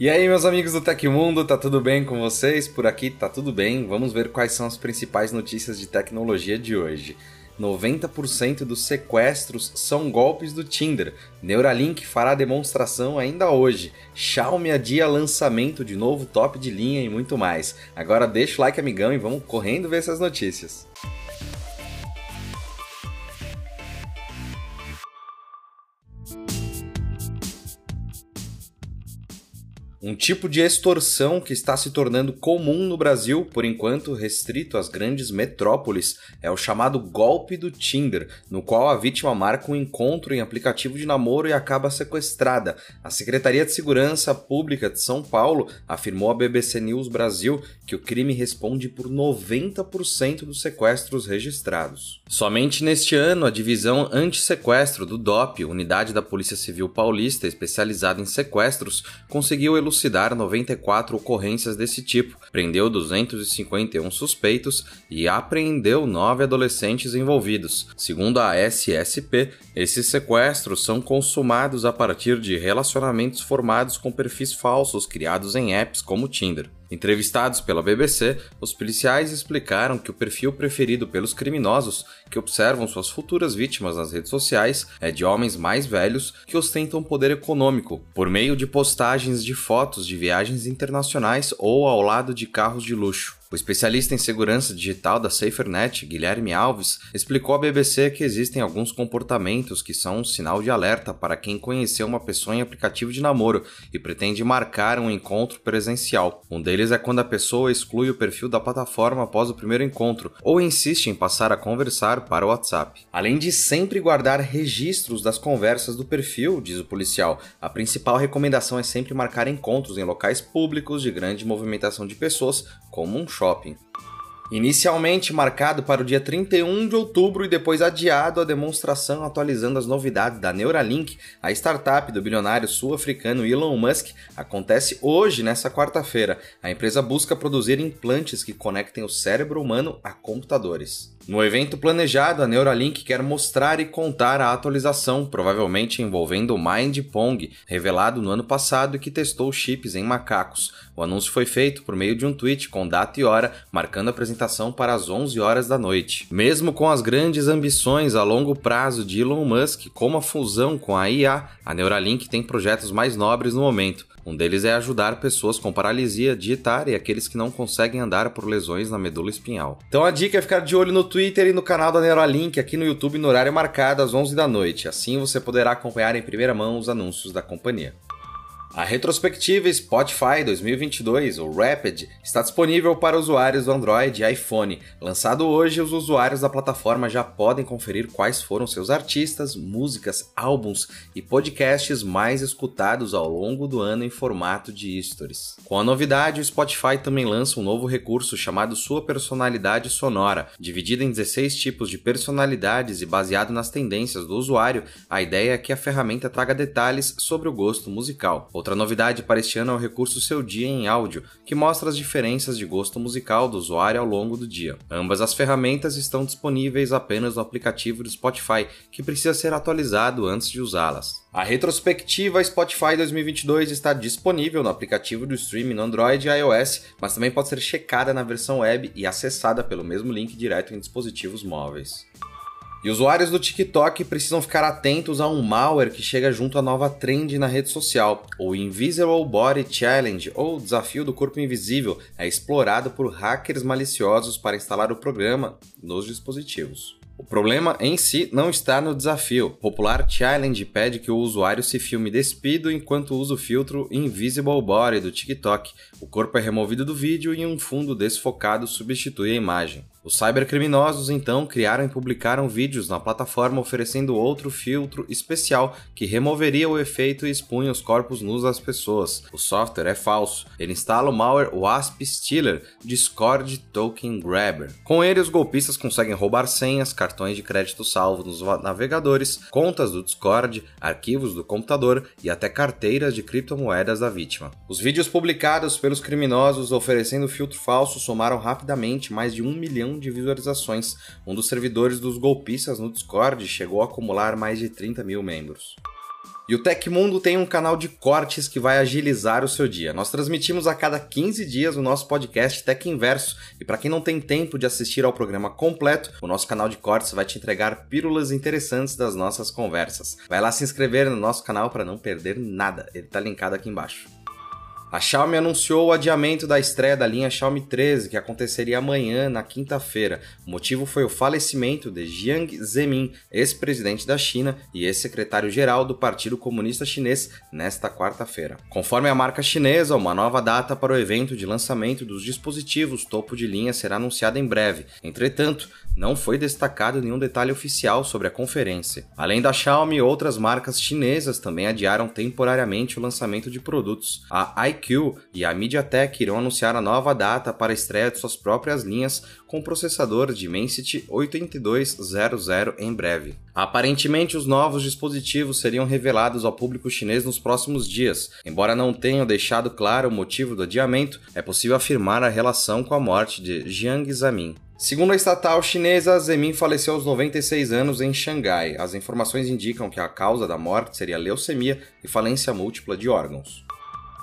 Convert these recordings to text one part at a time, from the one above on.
E aí, meus amigos do Tecmundo, tá tudo bem com vocês? Por aqui tá tudo bem. Vamos ver quais são as principais notícias de tecnologia de hoje. 90% dos sequestros são golpes do Tinder. Neuralink fará demonstração ainda hoje. Xiaomi adia lançamento de novo top de linha e muito mais. Agora deixa o like, amigão, e vamos correndo ver essas notícias. Um tipo de extorsão que está se tornando comum no Brasil, por enquanto restrito às grandes metrópoles, é o chamado golpe do Tinder, no qual a vítima marca um encontro em aplicativo de namoro e acaba sequestrada. A Secretaria de Segurança Pública de São Paulo afirmou à BBC News Brasil que o crime responde por 90% dos sequestros registrados. Somente neste ano, a divisão anti-sequestro do DOP, unidade da Polícia Civil Paulista especializada em sequestros, conseguiu elucidar 94 ocorrências desse tipo, prendeu 251 suspeitos e apreendeu nove adolescentes envolvidos. Segundo a SSP, esses sequestros são consumados a partir de relacionamentos formados com perfis falsos criados em apps como Tinder. Entrevistados pela BBC, os policiais explicaram que o perfil preferido pelos criminosos que observam suas futuras vítimas nas redes sociais é de homens mais velhos que ostentam poder econômico, por meio de postagens de fotos de viagens internacionais ou ao lado de carros de luxo. O especialista em segurança digital da SaferNet, Guilherme Alves, explicou à BBC que existem alguns comportamentos que são um sinal de alerta para quem conheceu uma pessoa em aplicativo de namoro e pretende marcar um encontro presencial. Um deles é quando a pessoa exclui o perfil da plataforma após o primeiro encontro ou insiste em passar a conversar para o WhatsApp. Além de sempre guardar registros das conversas do perfil, diz o policial, a principal recomendação é sempre marcar encontros em locais públicos de grande movimentação de pessoas, como um shopping. Inicialmente marcado para o dia 31 de outubro e depois adiado a demonstração atualizando as novidades da Neuralink, a startup do bilionário sul-africano Elon Musk, acontece hoje, nessa quarta-feira. A empresa busca produzir implantes que conectem o cérebro humano a computadores. No evento planejado, a Neuralink quer mostrar e contar a atualização, provavelmente envolvendo o Mind Pong, revelado no ano passado e que testou chips em macacos. O anúncio foi feito por meio de um tweet com data e hora, marcando a apresentação para as 11 horas da noite. Mesmo com as grandes ambições a longo prazo de Elon Musk, como a fusão com a IA, a Neuralink tem projetos mais nobres no momento. Um deles é ajudar pessoas com paralisia a digitar e aqueles que não conseguem andar por lesões na medula espinhal. Então a dica é ficar de olho no Twitter e no canal da Neuralink aqui no YouTube no horário marcado às 11 da noite. Assim você poderá acompanhar em primeira mão os anúncios da companhia. A retrospectiva Spotify 2022, ou Rapid, está disponível para usuários do Android e iPhone. Lançado hoje, os usuários da plataforma já podem conferir quais foram seus artistas, músicas, álbuns e podcasts mais escutados ao longo do ano em formato de stories. Com a novidade, o Spotify também lança um novo recurso chamado Sua Personalidade Sonora. Dividido em 16 tipos de personalidades e baseado nas tendências do usuário, a ideia é que a ferramenta traga detalhes sobre o gosto musical. Outra novidade para este ano é o recurso Seu Dia em Áudio, que mostra as diferenças de gosto musical do usuário ao longo do dia. Ambas as ferramentas estão disponíveis apenas no aplicativo do Spotify, que precisa ser atualizado antes de usá-las. A retrospectiva Spotify 2022 está disponível no aplicativo do streaming no Android e iOS, mas também pode ser checada na versão web e acessada pelo mesmo link direto em dispositivos móveis. E usuários do TikTok precisam ficar atentos a um malware que chega junto à nova trend na rede social. O Invisible Body Challenge, ou Desafio do Corpo Invisível, é explorado por hackers maliciosos para instalar o programa nos dispositivos. O problema em si não está no desafio. O popular challenge pede que o usuário se filme despido enquanto usa o filtro Invisible Body do TikTok. O corpo é removido do vídeo e um fundo desfocado substitui a imagem. Os cybercriminosos então criaram e publicaram vídeos na plataforma oferecendo outro filtro especial que removeria o efeito e expunha os corpos nus das pessoas. O software é falso. Ele instala o malware Wasp Stealer Discord Token Grabber. Com ele, os golpistas conseguem roubar senhas, cartões de crédito salvos nos navegadores, contas do Discord, arquivos do computador e até carteiras de criptomoedas da vítima. Os vídeos publicados pelos criminosos oferecendo filtro falso somaram rapidamente mais de um milhão milhão de visualizações. Um dos servidores dos golpistas no Discord chegou a acumular mais de 30 mil membros. E o Tecmundo tem um canal de cortes que vai agilizar o seu dia. Nós transmitimos a cada 15 dias o nosso podcast Tech Inverso. E para quem não tem tempo de assistir ao programa completo, o nosso canal de cortes vai te entregar pílulas interessantes das nossas conversas. Vai lá se inscrever no nosso canal para não perder nada. Ele está linkado aqui embaixo. A Xiaomi anunciou o adiamento da estreia da linha Xiaomi 13, que aconteceria amanhã, na quinta-feira. O motivo foi o falecimento de Jiang Zemin, ex-presidente da China e ex-secretário-geral do Partido Comunista Chinês, nesta quarta-feira. Conforme a marca chinesa, uma nova data para o evento de lançamento dos dispositivos topo de linha será anunciada em breve. Entretanto, não foi destacado nenhum detalhe oficial sobre a conferência. Além da Xiaomi, outras marcas chinesas também adiaram temporariamente o lançamento de produtos. A e a MediaTek irão anunciar a nova data para a estreia de suas próprias linhas com processador Dimensity 8200 em breve. Aparentemente, os novos dispositivos seriam revelados ao público chinês nos próximos dias. Embora não tenham deixado claro o motivo do adiamento, é possível afirmar a relação com a morte de Jiang Zemin. Segundo a estatal chinesa, Zemin faleceu aos 96 anos em Xangai. As informações indicam que a causa da morte seria leucemia e falência múltipla de órgãos.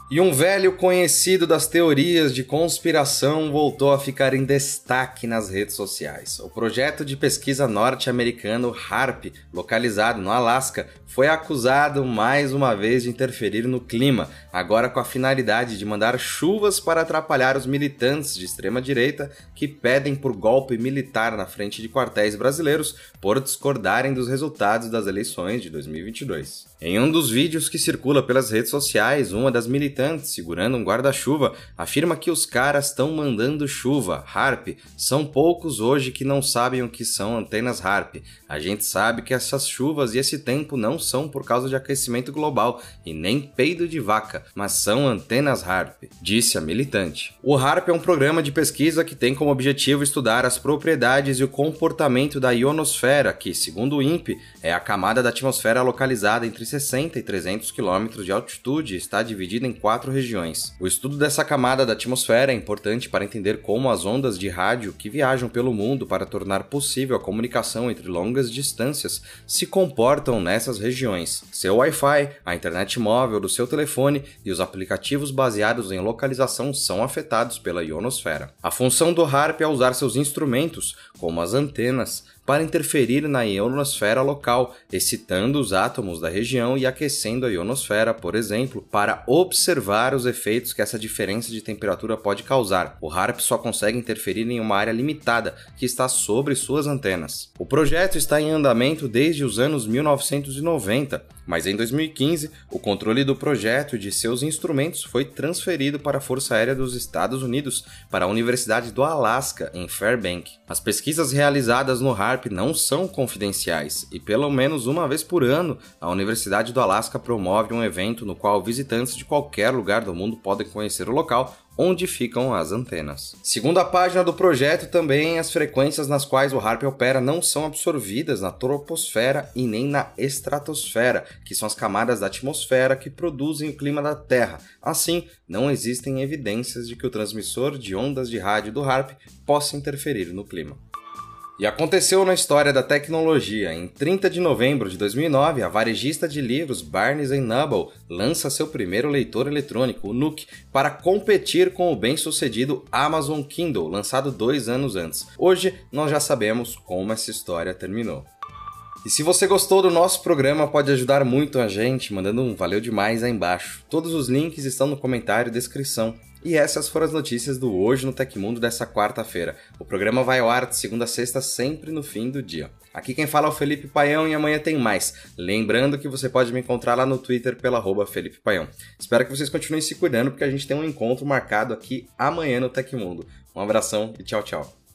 E um velho conhecido das teorias de conspiração voltou a ficar em destaque nas redes sociais. O projeto de pesquisa norte-americano HARP, localizado no Alasca, foi acusado mais uma vez de interferir no clima, agora com a finalidade de mandar chuvas para atrapalhar os militantes de extrema-direita que pedem por golpe militar na frente de quartéis brasileiros por discordarem dos resultados das eleições de 2022. Em um dos vídeos que circula pelas redes sociais, uma das militantes, segurando um guarda-chuva, afirma que os caras estão mandando chuva, HARP. São poucos hoje que não sabem o que são antenas HARP. A gente sabe que essas chuvas e esse tempo não são por causa de aquecimento global e nem peido de vaca, mas são antenas HARP, disse a militante. O HARP é um programa de pesquisa que tem como objetivo estudar as propriedades e o comportamento da ionosfera, que, segundo o INPE, é a camada da atmosfera localizada entre 60 e 300 km de altitude e está dividida em quatro regiões. O estudo dessa camada da atmosfera é importante para entender como as ondas de rádio que viajam pelo mundo para tornar possível a comunicação entre longas distâncias se comportam nessas regiões. Seu Wi-Fi, a internet móvel do seu telefone e os aplicativos baseados em localização são afetados pela ionosfera. A função do HARP é usar seus instrumentos, como as antenas, para interferir na ionosfera local, excitando os átomos da região e aquecendo a ionosfera, por exemplo, para observar os efeitos que essa diferença de temperatura pode causar. O HARP só consegue interferir em uma área limitada que está sobre suas antenas. O projeto está em andamento desde os anos 1990, mas em 2015 o controle do projeto e de seus instrumentos foi transferido para a Força Aérea dos Estados Unidos para a Universidade do Alasca, em Fairbank. As pesquisas realizadas no HARP não são confidenciais e, pelo menos uma vez por ano, a Universidade do Alasca promove um evento no qual visitantes de qualquer lugar do mundo podem conhecer o local onde ficam as antenas. Segundo a página do projeto, também as frequências nas quais o HARP opera não são absorvidas na troposfera e nem na estratosfera, que são as camadas da atmosfera que produzem o clima da Terra. Assim, não existem evidências de que o transmissor de ondas de rádio do HARP possa interferir no clima. E aconteceu na história da tecnologia. Em 30 de novembro de 2009, a varejista de livros Barnes Noble lança seu primeiro leitor eletrônico, o Nook, para competir com o bem-sucedido Amazon Kindle, lançado dois anos antes. Hoje, nós já sabemos como essa história terminou. E se você gostou do nosso programa, pode ajudar muito a gente mandando um valeu demais aí embaixo. Todos os links estão no comentário e descrição. E essas foram as notícias do Hoje no Tecmundo dessa quarta-feira. O programa vai ao ar de segunda a sexta, sempre no fim do dia. Aqui quem fala é o Felipe Paião e amanhã tem mais. Lembrando que você pode me encontrar lá no Twitter pela arroba Felipe Paião. Espero que vocês continuem se cuidando porque a gente tem um encontro marcado aqui amanhã no Tecmundo. Um abração e tchau, tchau.